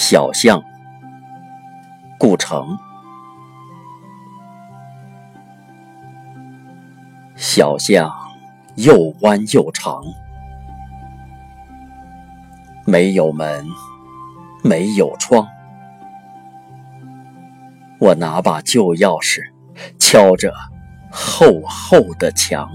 小巷故城。小巷又弯又长没有门没有窗。我拿把旧钥匙敲着厚厚的墙